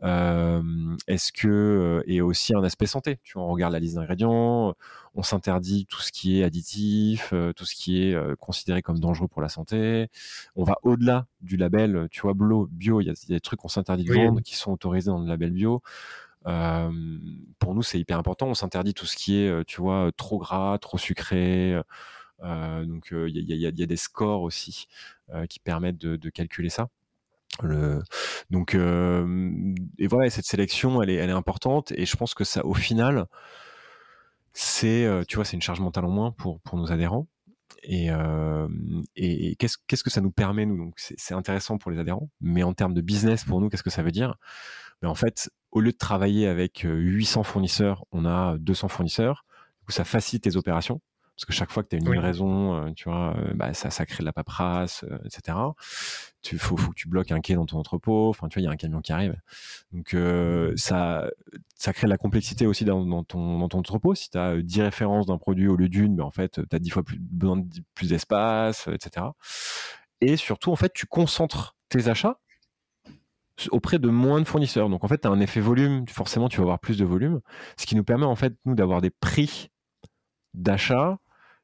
Est-ce que et aussi un aspect santé. Tu vois, on regarde la liste d'ingrédients, on s'interdit tout ce qui est additif, tout ce qui est considéré comme dangereux pour la santé. On va au-delà du label, tu vois, bio. Il y a, des trucs qu'on s'interdit de vendre qui sont autorisés dans le label bio. pour nous, c'est hyper important. On s'interdit tout ce qui est, tu vois, trop gras, trop sucré. donc, il y, a, des scores aussi qui permettent de calculer ça. Donc, euh, et voilà, cette sélection, elle est, importante, et je pense que ça, au final, c'est, euh, tu vois, c'est une charge mentale en moins pour, pour nos adhérents. Et, euh, qu'est-ce, qu'est-ce que ça nous permet, nous? Donc, c'est, intéressant pour les adhérents, mais en termes de business, pour nous, qu'est-ce que ça veut dire? Mais en fait, au lieu de travailler avec 800 fournisseurs, on a 200 fournisseurs. Du ça facilite les opérations parce que chaque fois que tu as une livraison, euh, tu vois, euh, bah, ça, ça crée de la paperasse, euh, etc. Tu faut, faut que tu bloques un quai dans ton entrepôt. Enfin, tu vois, il y a un camion qui arrive. Donc ça, ça crée de la complexité aussi dans, ton, dans ton entrepôt. Si tu as 10 références d'un produit au lieu d'une, ben, en fait, tu as 10 fois plus besoin de plus d'espace, etc. Et surtout, en fait, tu concentres tes achats auprès de moins de fournisseurs. Donc en fait, tu as un effet volume, forcément tu vas avoir plus de volume, ce qui nous permet en fait nous d'avoir des prix d'achat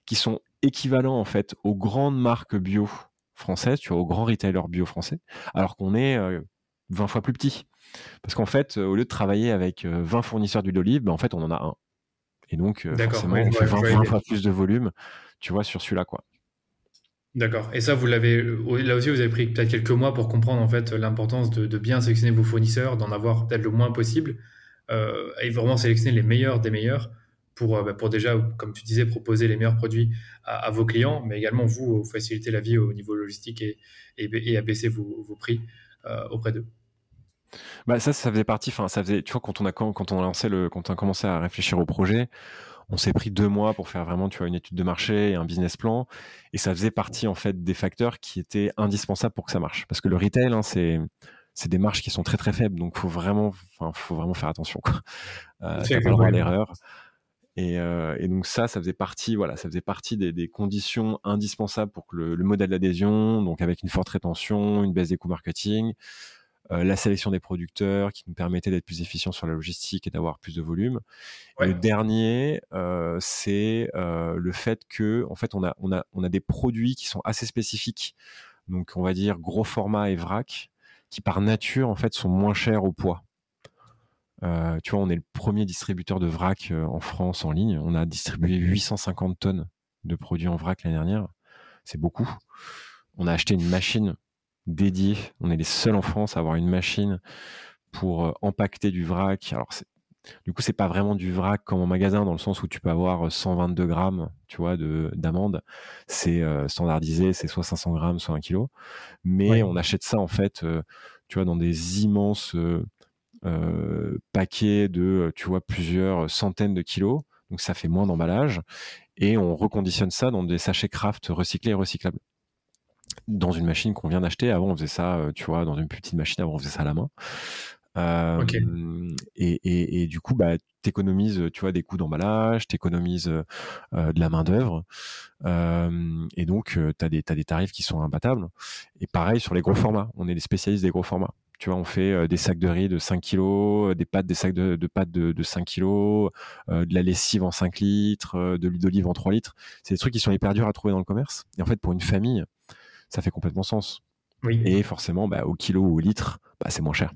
qui sont équivalents en fait aux grandes marques bio françaises, tu vois, aux grands retailers bio français, alors qu'on est 20 euh, fois plus petit. Parce qu'en fait, au lieu de travailler avec 20 euh, fournisseurs d'huile d'olive, ben, en fait, on en a un. Et donc, euh, forcément, on fait 20, fois plus de volume, tu vois, sur celui-là, quoi. D'accord. Et ça, vous l'avez, là aussi, vous avez pris peut-être quelques mois pour comprendre en fait l'importance de, bien sélectionner vos fournisseurs, d'en avoir peut-être le moins possible, et vraiment sélectionner les meilleurs des meilleurs pour, euh, bah, pour déjà, comme tu disais, proposer les meilleurs produits à, vos clients, mais également vous, faciliter la vie au niveau logistique et, et, abaisser vos, vos prix euh, auprès d'eux. Bah ça, ça faisait partie. Enfin, ça faisait. Tu vois, quand on a quand on a lancé le, quand on a commencé à réfléchir au projet, on s'est pris deux mois pour faire vraiment, tu vois, une étude de marché et un business plan, et ça faisait partie en fait des facteurs qui étaient indispensables pour que ça marche. Parce que le retail, hein, c'est c'est des marges qui sont très très faibles, donc faut vraiment, faut vraiment faire attention. Quoi. Euh, pas l'erreur. Euh, et, donc ça, ça faisait partie, voilà, ça faisait partie des, conditions indispensables pour que le, modèle d'adhésion, donc avec une forte rétention, une baisse des coûts marketing, euh, la sélection des producteurs qui nous permettait d'être plus efficients sur la logistique et d'avoir plus de volume. le dernier, euh, c'est le fait que, en fait, on a, on a, on a des produits qui sont assez spécifiques. Donc, on va dire gros format et vrac, qui par nature, en fait, sont moins chers au poids. Euh, tu vois, on est le premier distributeur de vrac euh, en France en ligne. On a distribué 850 tonnes de produits en vrac l'année dernière. C'est beaucoup. On a acheté une machine dédiée. On est les seuls en France à avoir une machine pour euh, empaqueter du vrac. Alors, du coup, c'est pas vraiment du vrac comme en magasin dans le sens où tu peux avoir 122 grammes, tu vois, de d'amande. C'est standardisé, c'est soit 500 grammes, soit 1 kg. Mais on achète ça en fait, tu vois, dans des immenses euh, paquet de, euh, tu vois, plusieurs centaines de kilos. Donc ça fait moins d'emballage. Et on reconditionne ça dans des sachets craft recyclés et recyclables. Dans une machine qu'on vient d'acheter. Avant, on faisait ça, euh, tu vois, dans une petite machine. Avant, on faisait ça à la main. et, du coup, bah, t'économises, tu vois, des coûts d'emballage, t'économises de la main d'œuvre, et donc tu as des, as des tarifs qui sont imbattables. Et pareil sur les gros formats, on est des spécialistes des gros formats. Tu vois, on fait des sacs de riz de 5 kg, des pâtes, des sacs de, pâtes de, 5 kg, euh, de la lessive en 5 litres, de l'huile d'olive en 3 litres. C'est des trucs qui sont hyper durs à trouver dans le commerce. Et en fait, pour une famille, ça fait complètement sens. Oui. Et forcément, bah, au kilo ou au litre, bah, c'est moins cher.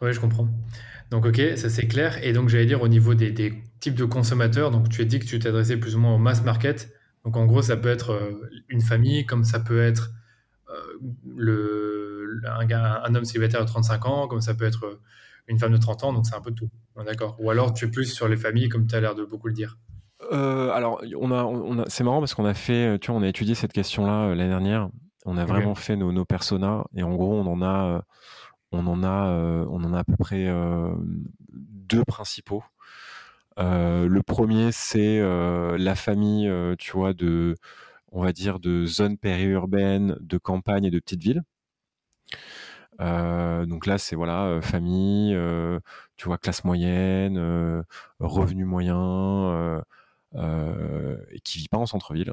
Oui, je comprends. Donc, ok, ça c'est clair. Et donc, j'allais dire au niveau des, types de consommateurs, donc tu as dit que tu t'adressais plus ou moins au mass market. Donc, en gros, ça peut être une famille, comme ça peut être le, un, homme célibataire de 35 ans, comme ça peut être euh, une femme de 30 ans, donc c'est un peu tout. D'accord. Ou alors tu es plus sur les familles, comme tu as l'air de beaucoup le dire. Euh, alors, on a, on a c'est marrant parce qu'on a fait, tu vois, on a étudié cette question-là euh, l'année dernière. On a vraiment fait nos, nos personas et en gros, on en a, on en a, on en a à peu près deux principaux. le premier, c'est la famille, tu vois, de, on va dire, de zones périurbaines, de campagnes et de petites villes. Donc là, c'est voilà, famille, tu vois, classe moyenne, revenu moyen, euh, et qui vit pas en centre-ville.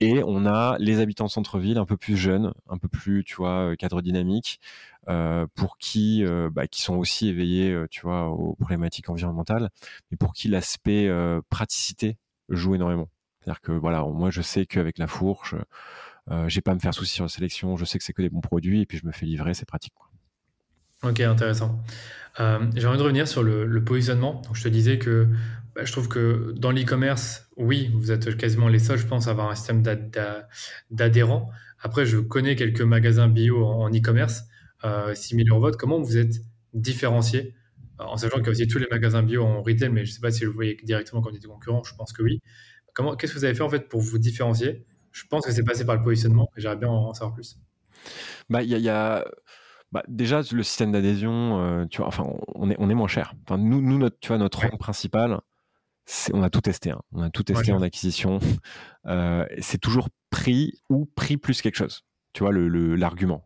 Et on a les habitants de centre-ville un peu plus jeunes, un peu plus, tu vois, euh, cadre dynamique, euh, pour qui, bah, qui sont aussi éveillés, tu vois, aux problématiques environnementales, mais pour qui l'aspect praticité joue énormément. C'est-à-dire que voilà, moi je sais qu'avec la fourche, euh, j'ai pas à me faire souci sur la sélection, je sais que c'est que des bons produits et puis je me fais livrer, c'est pratique. Ok, intéressant. Euh, J'ai envie de revenir sur le, positionnement. Je te disais que bah, je trouve que dans l'e-commerce, oui, vous êtes quasiment les seuls, je pense, à avoir un système d'adhérents. Après, je connais quelques magasins bio en e-commerce, euh, similaires au vôtre. Comment vous êtes différencié? En sachant qu'il y a tous les magasins bio en retail, mais je ne sais pas si vous voyez directement comme des concurrents, je pense que oui. Qu'est-ce que vous avez fait en fait pour vous différencier? Je pense que c'est passé par le positionnement et j'aimerais bien en, savoir plus. Bah, il y a, Bah, déjà le système d'adhésion, euh, tu vois, enfin, on est, on est moins cher. Enfin, nous, nous notre, tu vois, notre rang principal, on a tout testé. Hein. On a tout testé en acquisition. Euh, c'est toujours prix ou prix plus quelque chose. Tu vois, l'argument.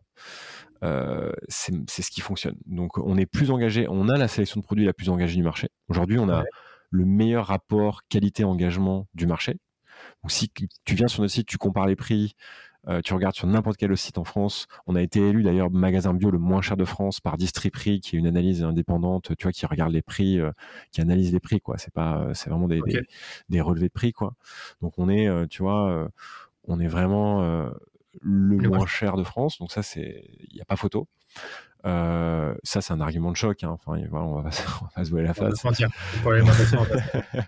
Le, euh, c'est ce qui fonctionne. Donc, on est plus engagé. On a la sélection de produits la plus engagée du marché. Aujourd'hui, on a le meilleur rapport qualité-engagement du marché. Donc, si tu viens sur notre site, tu compares les prix, euh, tu regardes sur n'importe quel site en France. On a été élu d'ailleurs magasin bio le moins cher de France par Distriprix, qui est une analyse indépendante, tu vois, qui regarde les prix, euh, qui analyse les prix, quoi. C'est pas, euh, c'est vraiment des, des, relevés de prix, quoi. Donc on est, tu vois, on est vraiment le, moins cher de France. Donc ça, c'est, il n'y a pas photo. Euh, ça, c'est un argument de choc. Hein. Enfin, voilà, on, va pas, se voir la face.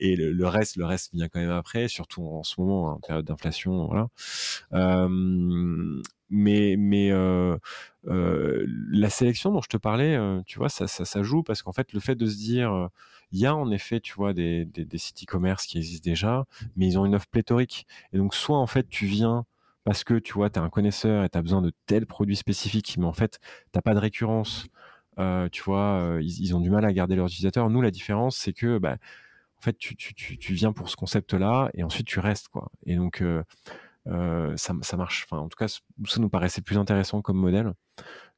et le, reste, le reste vient quand même après, surtout en ce moment, en période d'inflation. Voilà. Euh, mais mais euh, la sélection dont je te parlais, tu vois, ça, ça, ça joue parce qu'en fait, le fait de se dire, il y a en effet, tu vois, des, des, des sites e-commerce qui existent déjà, mais ils ont une offre pléthorique. Et donc, soit en fait, tu viens parce que tu vois, tu es un connaisseur et tu as besoin de tels produits spécifiques, mais en fait, tu pas de récurrence. Euh, tu vois, euh, ils, ont du mal à garder leurs utilisateurs. Nous, la différence, c'est que bah, en fait, tu, tu, tu, viens pour ce concept-là et ensuite tu restes. Quoi. Et donc, euh, ça, ça, marche. Enfin, en tout cas, ça nous paraissait plus intéressant comme modèle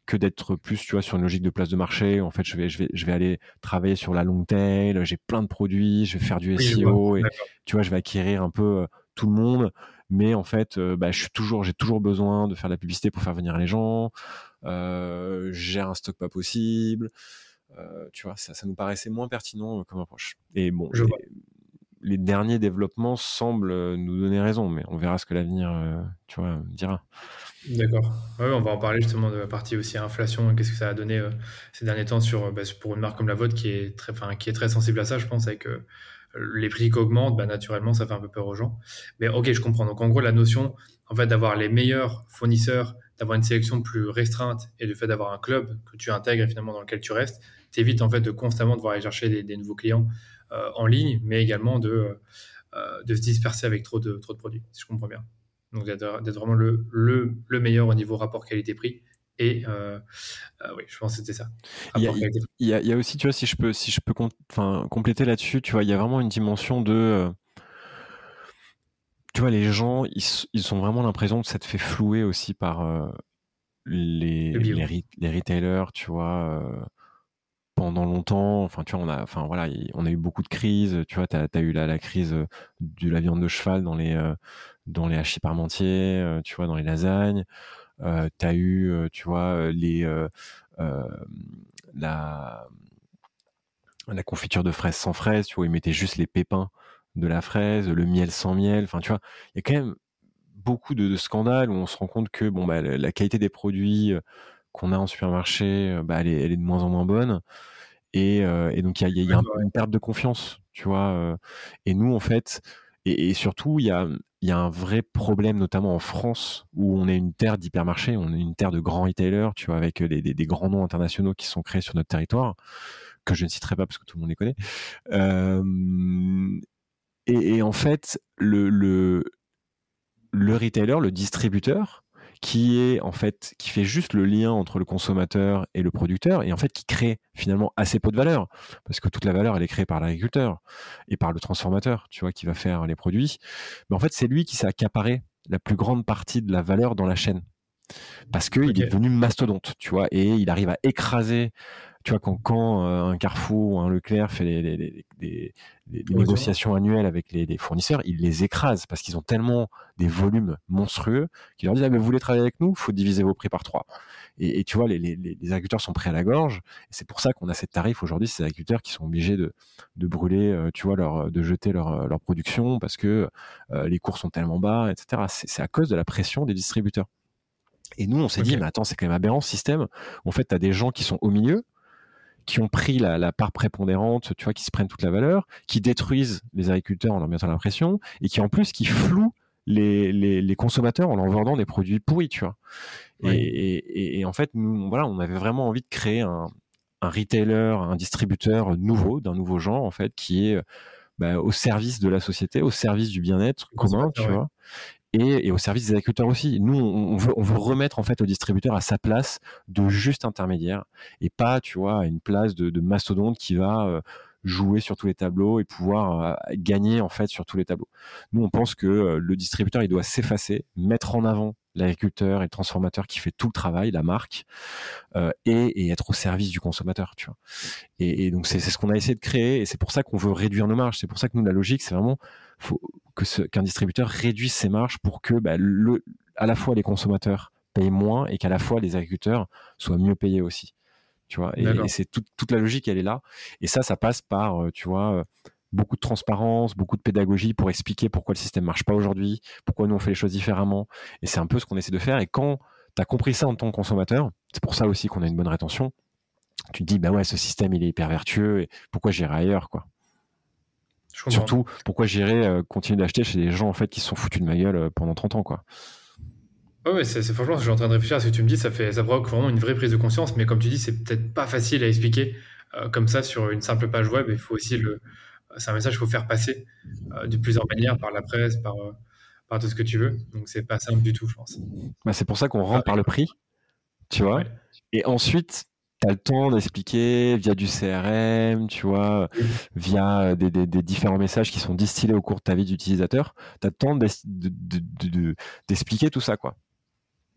que d'être plus tu vois sur une logique de place de marché en fait je vais je vais je vais aller travailler sur la long tail j'ai plein de produits je vais faire du SEO et tu vois je vais acquérir un peu tout le monde mais en fait, euh, bah, je suis toujours, j'ai toujours besoin de faire de la publicité pour faire venir les gens. Euh, j'ai un stock pas possible. Euh, tu vois, ça, ça nous paraissait moins pertinent comme approche. Et bon, les, derniers développements semblent nous donner raison, mais on verra ce que l'avenir, tu vois, dira. D'accord. Ouais, on va en parler justement de la partie aussi inflation, qu'est-ce que ça a donné ces derniers temps sur, bah, pour une marque comme la vôtre qui est très, qui est très sensible à ça, je pense, avec les prix qui augmentent, bah, naturellement, ça fait un peu peur aux gens. Mais ok, je comprends. Donc en gros, la notion en fait, d'avoir les meilleurs fournisseurs, d'avoir une sélection plus restreinte et le fait d'avoir un club que tu intègres et finalement dans lequel tu restes, t'évites en fait de constamment devoir aller chercher des, nouveaux clients euh, en ligne, mais également de, euh, de se disperser avec trop de, trop de produits, si je comprends bien. Donc d'être vraiment le, le meilleur au niveau rapport qualité-prix et euh, euh, oui, je pense que c'était ça. Il y, a, aussi, tu vois, si je peux, si je peux compléter là-dessus, tu vois, il y a vraiment une dimension de. Euh, tu vois, les gens, ils, ils ont vraiment l'impression que ça te fait flouer aussi par les, les, les, retailers, tu vois pendant longtemps. Enfin, tu vois, on a, enfin voilà, on a eu beaucoup de crises. Tu vois, tu as, eu la, la, crise de la viande de cheval dans les dans les hachis parmentiers, tu vois, dans les lasagnes. Euh, tu as eu, euh, tu vois, euh, les, la, la confiture de fraises sans fraises, tu vois, ils mettaient juste les pépins de la fraise, le miel sans miel. Enfin, tu vois, il y a quand même beaucoup de, scandales où on se rend compte que bon, bah, la, qualité des produits qu'on a en supermarché, bah, elle, est, de moins en moins bonne. Et, donc, il y a, une perte de confiance, tu vois. et nous, en fait, et, surtout, il y a, y a un vrai problème, notamment en France, où on est une terre d'hypermarché, on est une terre de grands retailers, tu vois, avec des, des, grands noms internationaux qui sont créés sur notre territoire, que je ne citerai pas parce que tout le monde les connaît. Euh, et, en fait, le retailer, le distributeur, qui est en fait qui fait juste le lien entre le consommateur et le producteur et en fait qui crée finalement assez peu de valeur. Parce que toute la valeur elle est créée par l'agriculteur et par le transformateur tu vois qui va faire les produits. Mais en fait c'est lui qui s'est accaparé la plus grande partie de la valeur dans la chaîne. Parce qu'il il est devenu mastodonte tu vois et il arrive à écraser tu vois, quand, quand euh, un Carrefour ou un Leclerc fait des, négociations annuelles avec les, fournisseurs, ils les écrasent parce qu'ils ont tellement des volumes monstrueux qu'ils leur disent ah, mais vous voulez travailler avec nous, il faut diviser vos prix par trois. Et, tu vois, les, agriculteurs sont prêts à la gorge. C'est pour ça qu'on a cette tarif aujourd'hui, ces agriculteurs qui sont obligés de, brûler, euh, tu vois, leur, de jeter leur, production parce que euh, les cours sont tellement bas, etc. C'est à cause de la pression des distributeurs. Et nous, on s'est dit, mais attends, c'est quand même aberrant ce système. En fait, tu as des gens qui sont au milieu, qui ont pris la, part prépondérante, tu vois, qui se prennent toute la valeur, qui détruisent les agriculteurs en leur mettant l'impression, et qui en plus qui flouent les, consommateurs en leur vendant des produits pourris, tu vois. Et, en fait, nous, voilà, on avait vraiment envie de créer un, retailer, un distributeur nouveau, d'un nouveau genre, en fait, qui est bah, au service de la société, au service du bien-être commun, tu vois et, au service des agriculteurs aussi. Nous, on, veut, remettre en fait le distributeur à sa place de juste intermédiaire et pas, tu vois, à une place de, de mastodonte qui va euh, jouer sur tous les tableaux et pouvoir euh, gagner en fait sur tous les tableaux. Nous, on pense que euh, le distributeur, il doit s'effacer, mettre en avant l'agriculteur et le transformateur qui fait tout le travail, la marque, et, et, être au service du consommateur, tu vois. Et, et donc c'est ce qu'on a essayé de créer, et c'est pour ça qu'on veut réduire nos marges. C'est pour ça que nous, la logique, c'est vraiment faut que qu'un distributeur réduise ses marges pour que bah, le, à la fois les consommateurs payent moins et qu'à la fois les agriculteurs soient mieux payés aussi. Tu vois, et, c'est toute la logique, elle est là. Et ça, ça passe par, euh, tu vois, euh, beaucoup de transparence, beaucoup de pédagogie pour expliquer pourquoi le système marche pas aujourd'hui, pourquoi nous on fait les choses différemment. Et c'est un peu ce qu'on essaie de faire. Et quand tu as compris ça en tant que consommateur, c'est pour ça aussi qu'on a une bonne rétention. Tu te dis, bah ouais, ce système il est hyper vertueux et pourquoi j'irai ailleurs, quoi? Surtout, pourquoi j'irais euh, continuer d'acheter chez des gens en fait qui se sont foutus de ma gueule euh, pendant 30 ans, quoi? Ouais, c'est franchement, je suis en train de réfléchir à ce que tu me dis, ça, fait, ça provoque vraiment une vraie prise de conscience, mais comme tu dis, c'est peut-être pas facile à expliquer euh, comme ça sur une simple page web. Il faut aussi le. C'est un message qu'il faut faire passer de plusieurs manières, par la presse, par, par tout ce que tu veux. Donc c'est pas simple du tout, je pense. Bah, c'est pour ça qu'on rentre par le prix, tu vois. Et ensuite, tu as le temps d'expliquer via du CRM, tu vois, via euh, des, des, différents messages qui sont distillés au cours de ta vie d'utilisateur. Tu as le temps d'expliquer tout ça, quoi.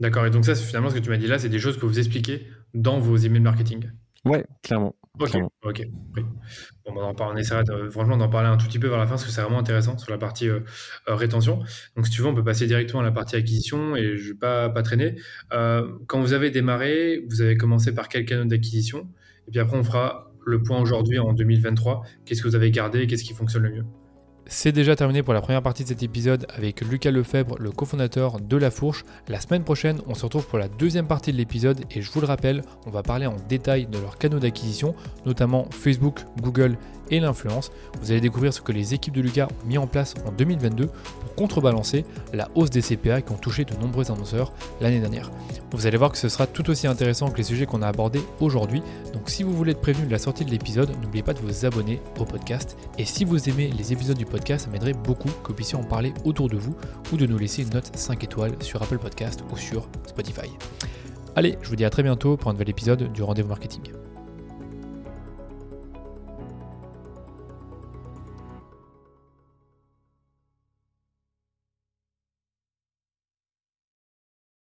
D'accord. Et donc ça, finalement, ce que tu m'as dit là, c'est des choses que vous expliquez dans vos emails marketing. Ouais, clairement. Ok, ok. Bon, bah, on, essaiera franchement d'en parler un tout petit peu vers la fin parce que c'est vraiment intéressant sur la partie euh, euh, rétention. Donc, si tu veux, on peut passer directement à la partie acquisition et je ne vais pas, pas traîner. Euh, quand vous avez démarré, vous avez commencé par quel canal d'acquisition? Et puis après, on fera le point aujourd'hui en 2023. Qu'est-ce que vous avez gardé qu'est-ce qui fonctionne le mieux? C'est déjà terminé pour la première partie de cet épisode avec Lucas Lefebvre, le cofondateur de La Fourche. La semaine prochaine, on se retrouve pour la deuxième partie de l'épisode et je vous le rappelle, on va parler en détail de leurs canaux d'acquisition, notamment Facebook, Google et l'influence. Vous allez découvrir ce que les équipes de Lucas ont mis en place en 2022 pour contrebalancer la hausse des CPA qui ont touché de nombreux annonceurs l'année dernière. Vous allez voir que ce sera tout aussi intéressant que les sujets qu'on a abordés aujourd'hui. Donc si vous voulez être prévenu de la sortie de l'épisode, n'oubliez pas de vous abonner au podcast. Et si vous aimez les épisodes du podcast, ça m'aiderait beaucoup que vous puissiez en parler autour de vous ou de nous laisser une note 5 étoiles sur Apple Podcast ou sur Spotify. Allez, je vous dis à très bientôt pour un nouvel épisode du Rendez-vous Marketing.